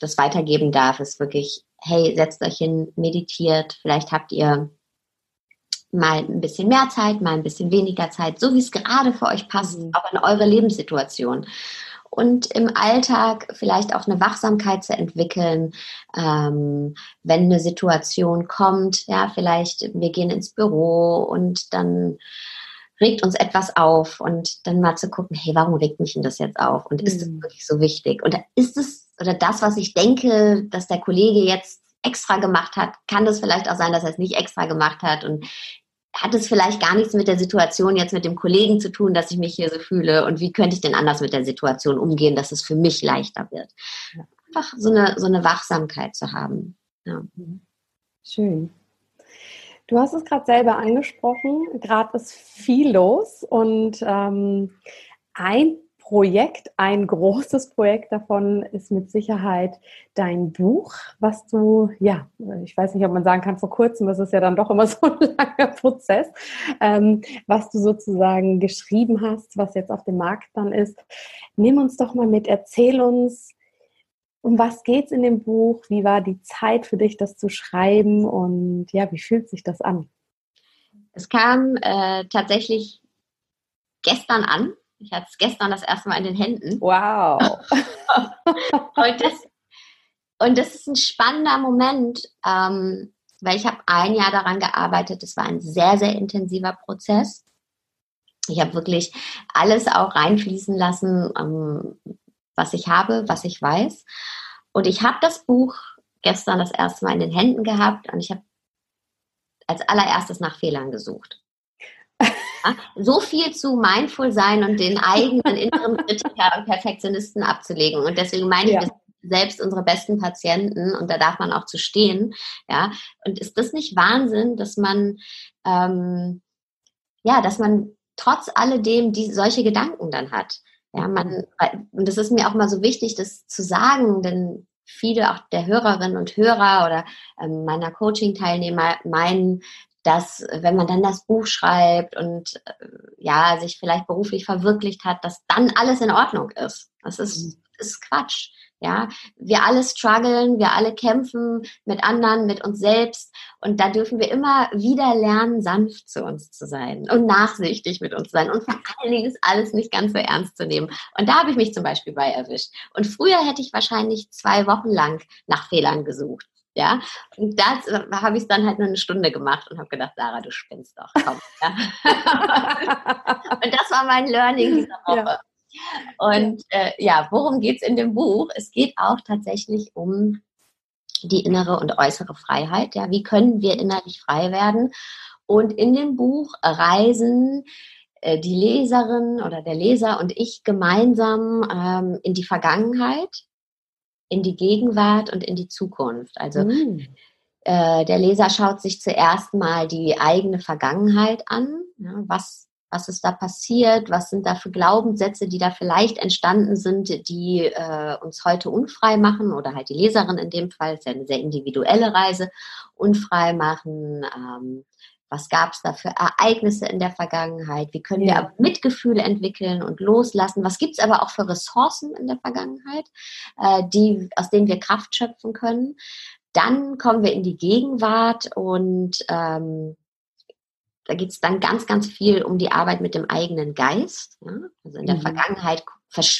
das weitergeben darf, ist wirklich, hey, setzt euch hin, meditiert, vielleicht habt ihr mal ein bisschen mehr Zeit, mal ein bisschen weniger Zeit, so wie es gerade für euch passt, mhm. auch in eure Lebenssituation und im Alltag vielleicht auch eine Wachsamkeit zu entwickeln, ähm, wenn eine Situation kommt, ja, vielleicht wir gehen ins Büro und dann regt uns etwas auf und dann mal zu gucken, hey, warum regt mich denn das jetzt auf? Und ist es mhm. wirklich so wichtig? Oder ist es, oder das, was ich denke, dass der Kollege jetzt extra gemacht hat, kann das vielleicht auch sein, dass er es nicht extra gemacht hat und hat es vielleicht gar nichts mit der Situation jetzt mit dem Kollegen zu tun, dass ich mich hier so fühle und wie könnte ich denn anders mit der Situation umgehen, dass es für mich leichter wird. Einfach so eine, so eine Wachsamkeit zu haben. Ja. Schön. Du hast es gerade selber angesprochen, gerade ist viel los und ähm, ein Projekt, ein großes Projekt davon ist mit Sicherheit dein Buch, was du, ja, ich weiß nicht, ob man sagen kann, vor kurzem, das ist ja dann doch immer so ein langer Prozess, ähm, was du sozusagen geschrieben hast, was jetzt auf dem Markt dann ist. Nimm uns doch mal mit, erzähl uns, um was geht es in dem Buch? Wie war die Zeit für dich, das zu schreiben? Und ja, wie fühlt sich das an? Es kam äh, tatsächlich gestern an. Ich hatte es gestern das erste Mal in den Händen. Wow. und, das, und das ist ein spannender Moment, ähm, weil ich habe ein Jahr daran gearbeitet. Es war ein sehr, sehr intensiver Prozess. Ich habe wirklich alles auch reinfließen lassen, ähm, was ich habe, was ich weiß. Und ich habe das Buch gestern das erste Mal in den Händen gehabt und ich habe als allererstes nach Fehlern gesucht so viel zu mindful sein und den eigenen inneren Kritiker und Perfektionisten abzulegen. Und deswegen meine ja. ich, selbst unsere besten Patienten und da darf man auch zu stehen. Ja, und ist das nicht Wahnsinn, dass man ähm, ja, dass man trotz alledem die solche Gedanken dann hat. Ja, man und das ist mir auch mal so wichtig, das zu sagen, denn viele auch der Hörerinnen und Hörer oder ähm, meiner Coaching-Teilnehmer meinen, dass wenn man dann das Buch schreibt und äh, ja, sich vielleicht beruflich verwirklicht hat, dass dann alles in Ordnung ist. Das ist, mhm. ist Quatsch. Ja, wir alle strugglen, wir alle kämpfen mit anderen, mit uns selbst. Und da dürfen wir immer wieder lernen, sanft zu uns zu sein und nachsichtig mit uns sein. Und vor allen Dingen ist alles nicht ganz so ernst zu nehmen. Und da habe ich mich zum Beispiel bei erwischt. Und früher hätte ich wahrscheinlich zwei Wochen lang nach Fehlern gesucht. Ja, und das äh, habe ich dann halt nur eine Stunde gemacht und habe gedacht, Sarah, du spinnst doch, komm. Ja. und das war mein Learning dieser Woche. Ja. Und äh, ja, worum geht es in dem Buch? Es geht auch tatsächlich um die innere und äußere Freiheit. Ja, wie können wir innerlich frei werden? Und in dem Buch reisen äh, die Leserin oder der Leser und ich gemeinsam ähm, in die Vergangenheit, in die Gegenwart und in die Zukunft. Also mhm. äh, der Leser schaut sich zuerst mal die eigene Vergangenheit an. Ja, was was ist da passiert, was sind da für Glaubenssätze, die da vielleicht entstanden sind, die äh, uns heute unfrei machen oder halt die Leserin in dem Fall, ist ja eine sehr individuelle Reise, unfrei machen. Ähm, was gab es da für Ereignisse in der Vergangenheit? Wie können ja. wir Mitgefühle entwickeln und loslassen? Was gibt es aber auch für Ressourcen in der Vergangenheit, äh, die, aus denen wir Kraft schöpfen können? Dann kommen wir in die Gegenwart und ähm, da geht es dann ganz, ganz viel um die Arbeit mit dem eigenen Geist. Ja? Also in der mhm. Vergangenheit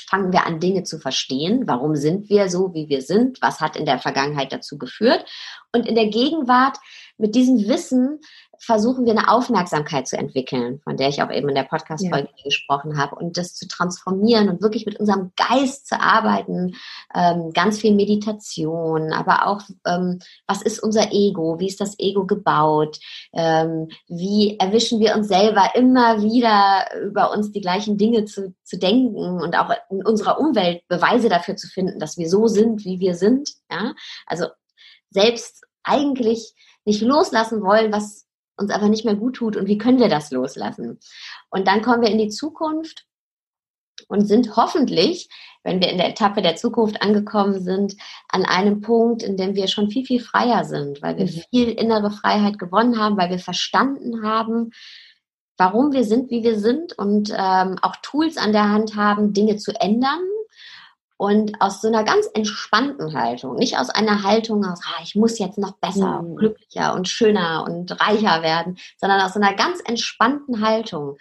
fangen wir an, Dinge zu verstehen. Warum sind wir so, wie wir sind? Was hat in der Vergangenheit dazu geführt? Und in der Gegenwart mit diesem Wissen versuchen wir eine Aufmerksamkeit zu entwickeln, von der ich auch eben in der Podcast-Folge ja. gesprochen habe, und das zu transformieren und wirklich mit unserem Geist zu arbeiten, ähm, ganz viel Meditation, aber auch, ähm, was ist unser Ego, wie ist das Ego gebaut, ähm, wie erwischen wir uns selber immer wieder über uns die gleichen Dinge zu, zu denken und auch in unserer Umwelt Beweise dafür zu finden, dass wir so sind, wie wir sind, ja, also selbst eigentlich nicht loslassen wollen, was uns aber nicht mehr gut tut und wie können wir das loslassen? Und dann kommen wir in die Zukunft und sind hoffentlich, wenn wir in der Etappe der Zukunft angekommen sind, an einem Punkt, in dem wir schon viel, viel freier sind, weil wir mhm. viel innere Freiheit gewonnen haben, weil wir verstanden haben, warum wir sind, wie wir sind und ähm, auch Tools an der Hand haben, Dinge zu ändern und aus so einer ganz entspannten Haltung, nicht aus einer Haltung aus, ah, ich muss jetzt noch besser, mhm. glücklicher und schöner und reicher werden, sondern aus so einer ganz entspannten Haltung,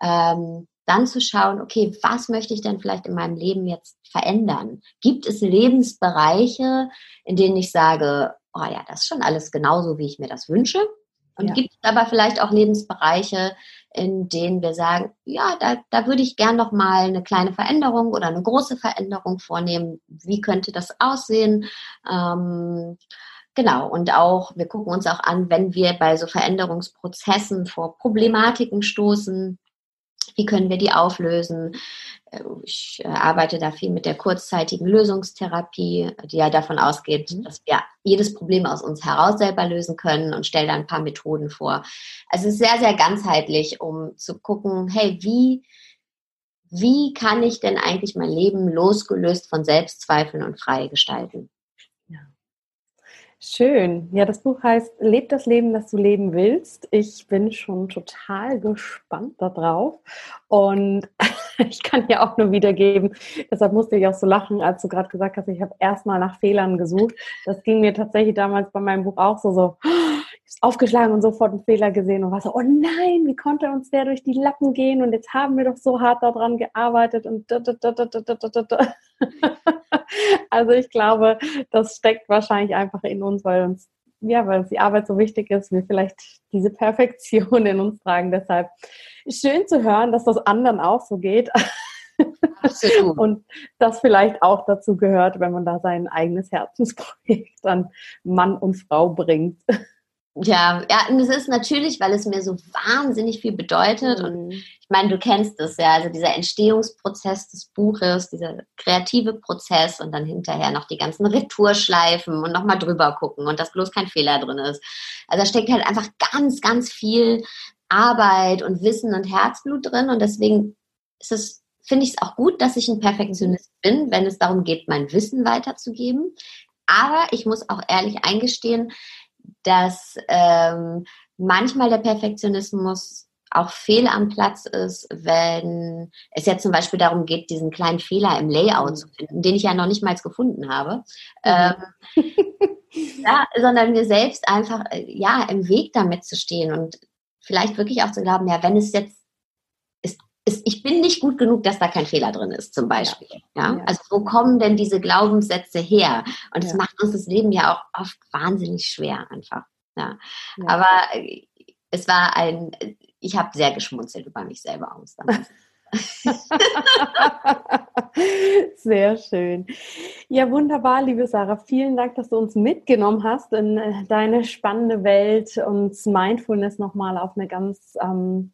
ähm, dann zu schauen, okay, was möchte ich denn vielleicht in meinem Leben jetzt verändern? Gibt es Lebensbereiche, in denen ich sage, oh ja, das ist schon alles genauso, wie ich mir das wünsche? Und ja. gibt es aber vielleicht auch Lebensbereiche, in denen wir sagen, ja, da, da würde ich gern noch mal eine kleine Veränderung oder eine große Veränderung vornehmen. Wie könnte das aussehen? Ähm, genau. Und auch, wir gucken uns auch an, wenn wir bei so Veränderungsprozessen vor Problematiken stoßen, wie können wir die auflösen? Äh, ich äh, arbeite da viel mit der kurzzeitigen Lösungstherapie, die ja davon ausgeht, mhm. dass wir jedes Problem aus uns heraus selber lösen können und stelle da ein paar Methoden vor. Also es ist sehr, sehr ganzheitlich, um zu gucken, hey, wie, wie kann ich denn eigentlich mein Leben losgelöst von Selbstzweifeln und frei gestalten? Schön. Ja, das Buch heißt Leb das Leben, das du leben willst. Ich bin schon total gespannt darauf. Und ich kann ja auch nur wiedergeben, deshalb musste ich auch so lachen, als du gerade gesagt hast, ich habe erstmal nach Fehlern gesucht. Das ging mir tatsächlich damals bei meinem Buch auch so, so aufgeschlagen und sofort einen Fehler gesehen und war so, oh nein, wie konnte uns der durch die Lappen gehen und jetzt haben wir doch so hart daran gearbeitet und da, da, da, also ich glaube, das steckt wahrscheinlich einfach in uns, weil uns ja, weil uns die Arbeit so wichtig ist, wir vielleicht diese Perfektion in uns tragen. Deshalb schön zu hören, dass das anderen auch so geht. Absolut. Und das vielleicht auch dazu gehört, wenn man da sein eigenes Herzensprojekt an Mann und Frau bringt. Ja, ja, und es ist natürlich, weil es mir so wahnsinnig viel bedeutet. Mhm. Und ich meine, du kennst es ja, also dieser Entstehungsprozess des Buches, dieser kreative Prozess und dann hinterher noch die ganzen Retourschleifen und nochmal drüber gucken und dass bloß kein Fehler drin ist. Also da steckt halt einfach ganz, ganz viel Arbeit und Wissen und Herzblut drin. Und deswegen ist es, finde ich es auch gut, dass ich ein Perfektionist bin, wenn es darum geht, mein Wissen weiterzugeben. Aber ich muss auch ehrlich eingestehen, dass ähm, manchmal der Perfektionismus auch fehl am Platz ist, wenn es jetzt zum Beispiel darum geht, diesen kleinen Fehler im Layout zu finden, den ich ja noch nicht mal gefunden habe. Mhm. Ähm, ja, sondern mir selbst einfach äh, ja im Weg damit zu stehen und vielleicht wirklich auch zu glauben, ja, wenn es jetzt ist, ich bin nicht gut genug, dass da kein Fehler drin ist, zum Beispiel. Ja, ja? also wo kommen denn diese Glaubenssätze her? Und es ja. macht uns das Leben ja auch oft wahnsinnig schwer einfach. Ja, ja. aber äh, es war ein, ich habe sehr geschmunzelt über mich selber aus. Sehr schön. Ja, wunderbar, liebe Sarah. Vielen Dank, dass du uns mitgenommen hast in äh, deine spannende Welt und Mindfulness nochmal auf eine ganz ähm,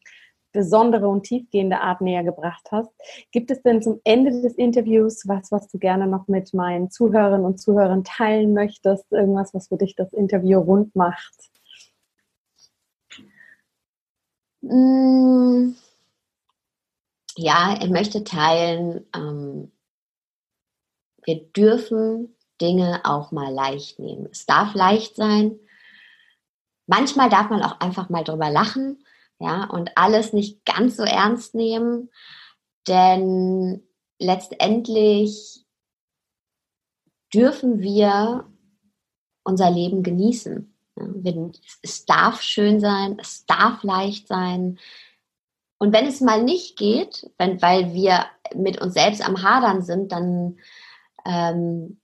besondere und tiefgehende Art näher gebracht hast. Gibt es denn zum Ende des Interviews was, was du gerne noch mit meinen Zuhörerinnen und Zuhörern teilen möchtest? Irgendwas, was für dich das Interview rund macht? Mm. Ja, er möchte teilen, ähm, wir dürfen Dinge auch mal leicht nehmen. Es darf leicht sein. Manchmal darf man auch einfach mal drüber lachen, ja, und alles nicht ganz so ernst nehmen, denn letztendlich dürfen wir unser Leben genießen. Es darf schön sein, es darf leicht sein. Und wenn es mal nicht geht, wenn, weil wir mit uns selbst am Hadern sind, dann ähm,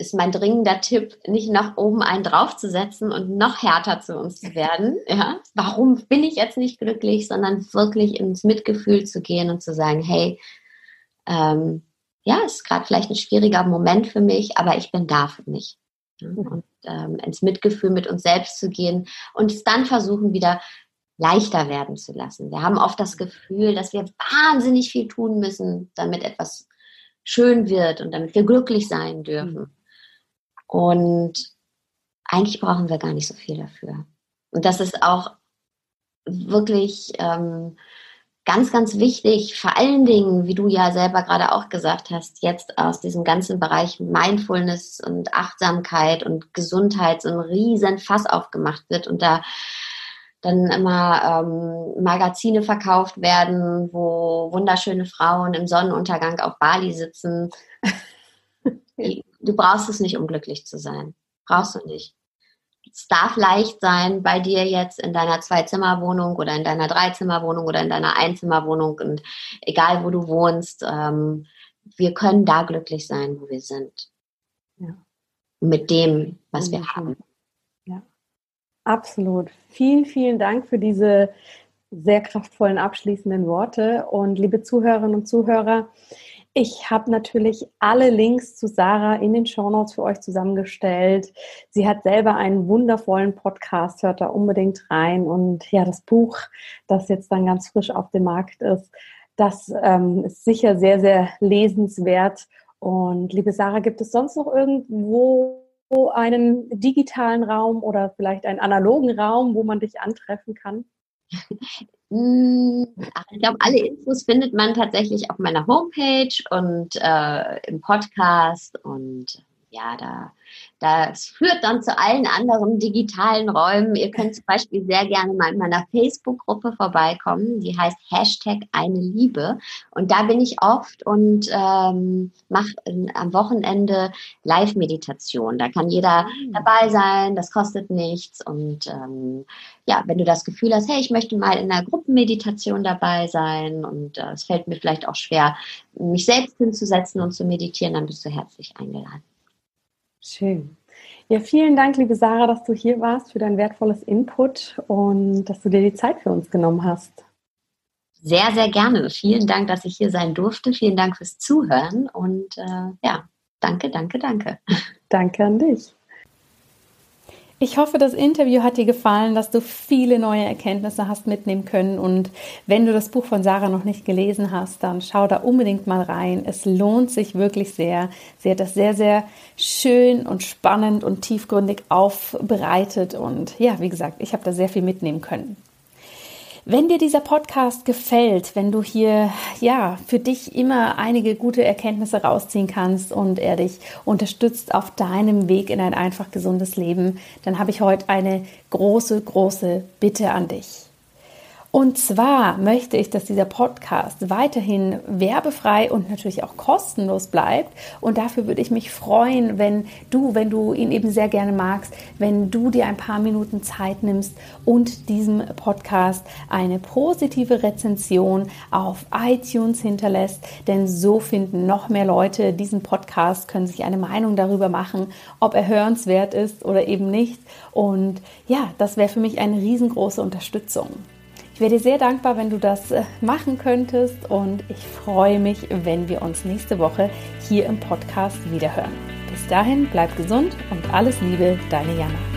ist mein dringender Tipp, nicht nach oben einen draufzusetzen und noch härter zu uns zu werden. Ja? Warum bin ich jetzt nicht glücklich, sondern wirklich ins Mitgefühl zu gehen und zu sagen, hey, ähm, ja, ist gerade vielleicht ein schwieriger Moment für mich, aber ich bin da für mich. Und ähm, ins Mitgefühl mit uns selbst zu gehen und es dann versuchen wieder leichter werden zu lassen. Wir haben oft das Gefühl, dass wir wahnsinnig viel tun müssen, damit etwas schön wird und damit wir glücklich sein dürfen. Und eigentlich brauchen wir gar nicht so viel dafür. Und das ist auch wirklich ähm, ganz, ganz wichtig, vor allen Dingen, wie du ja selber gerade auch gesagt hast, jetzt aus diesem ganzen Bereich Mindfulness und Achtsamkeit und Gesundheit so ein riesen Fass aufgemacht wird und da dann immer ähm, Magazine verkauft werden, wo wunderschöne Frauen im Sonnenuntergang auf Bali sitzen. du brauchst es nicht, um glücklich zu sein. Brauchst du nicht es darf leicht sein bei dir jetzt in deiner Zwei-Zimmer-Wohnung oder in deiner Drei-Zimmer-Wohnung oder in deiner Einzimmer-Wohnung und egal wo du wohnst, ähm, wir können da glücklich sein, wo wir sind. Ja. Mit dem, was wir haben. Ja, absolut. Vielen, vielen Dank für diese sehr kraftvollen abschließenden Worte. Und liebe Zuhörerinnen und Zuhörer, ich habe natürlich alle Links zu Sarah in den Shownotes für euch zusammengestellt. Sie hat selber einen wundervollen Podcast, hört da unbedingt rein. Und ja, das Buch, das jetzt dann ganz frisch auf dem Markt ist, das ähm, ist sicher sehr, sehr lesenswert. Und liebe Sarah, gibt es sonst noch irgendwo einen digitalen Raum oder vielleicht einen analogen Raum, wo man dich antreffen kann? Hm, ich glaube, alle Infos findet man tatsächlich auf meiner Homepage und äh, im Podcast und ja, da das führt dann zu allen anderen digitalen Räumen. Ihr könnt zum Beispiel sehr gerne mal in meiner Facebook-Gruppe vorbeikommen. Die heißt Hashtag eine Liebe. Und da bin ich oft und ähm, mache am Wochenende Live-Meditation. Da kann jeder mhm. dabei sein. Das kostet nichts. Und ähm, ja, wenn du das Gefühl hast, hey, ich möchte mal in einer Gruppenmeditation dabei sein und äh, es fällt mir vielleicht auch schwer, mich selbst hinzusetzen und zu meditieren, dann bist du herzlich eingeladen. Schön. Ja, vielen Dank, liebe Sarah, dass du hier warst für dein wertvolles Input und dass du dir die Zeit für uns genommen hast. Sehr, sehr gerne. Vielen Dank, dass ich hier sein durfte. Vielen Dank fürs Zuhören und äh, ja, danke, danke, danke. Danke an dich. Ich hoffe, das Interview hat dir gefallen, dass du viele neue Erkenntnisse hast mitnehmen können. Und wenn du das Buch von Sarah noch nicht gelesen hast, dann schau da unbedingt mal rein. Es lohnt sich wirklich sehr. Sie hat das sehr, sehr schön und spannend und tiefgründig aufbereitet. Und ja, wie gesagt, ich habe da sehr viel mitnehmen können. Wenn dir dieser Podcast gefällt, wenn du hier ja für dich immer einige gute Erkenntnisse rausziehen kannst und er dich unterstützt auf deinem Weg in ein einfach gesundes Leben, dann habe ich heute eine große, große Bitte an dich. Und zwar möchte ich, dass dieser Podcast weiterhin werbefrei und natürlich auch kostenlos bleibt. Und dafür würde ich mich freuen, wenn du, wenn du ihn eben sehr gerne magst, wenn du dir ein paar Minuten Zeit nimmst und diesem Podcast eine positive Rezension auf iTunes hinterlässt. Denn so finden noch mehr Leute diesen Podcast, können sich eine Meinung darüber machen, ob er hörenswert ist oder eben nicht. Und ja, das wäre für mich eine riesengroße Unterstützung. Ich wäre dir sehr dankbar, wenn du das äh, machen könntest und ich freue mich, wenn wir uns nächste Woche hier im Podcast wiederhören. Bis dahin, bleib gesund und alles Liebe, deine Jana.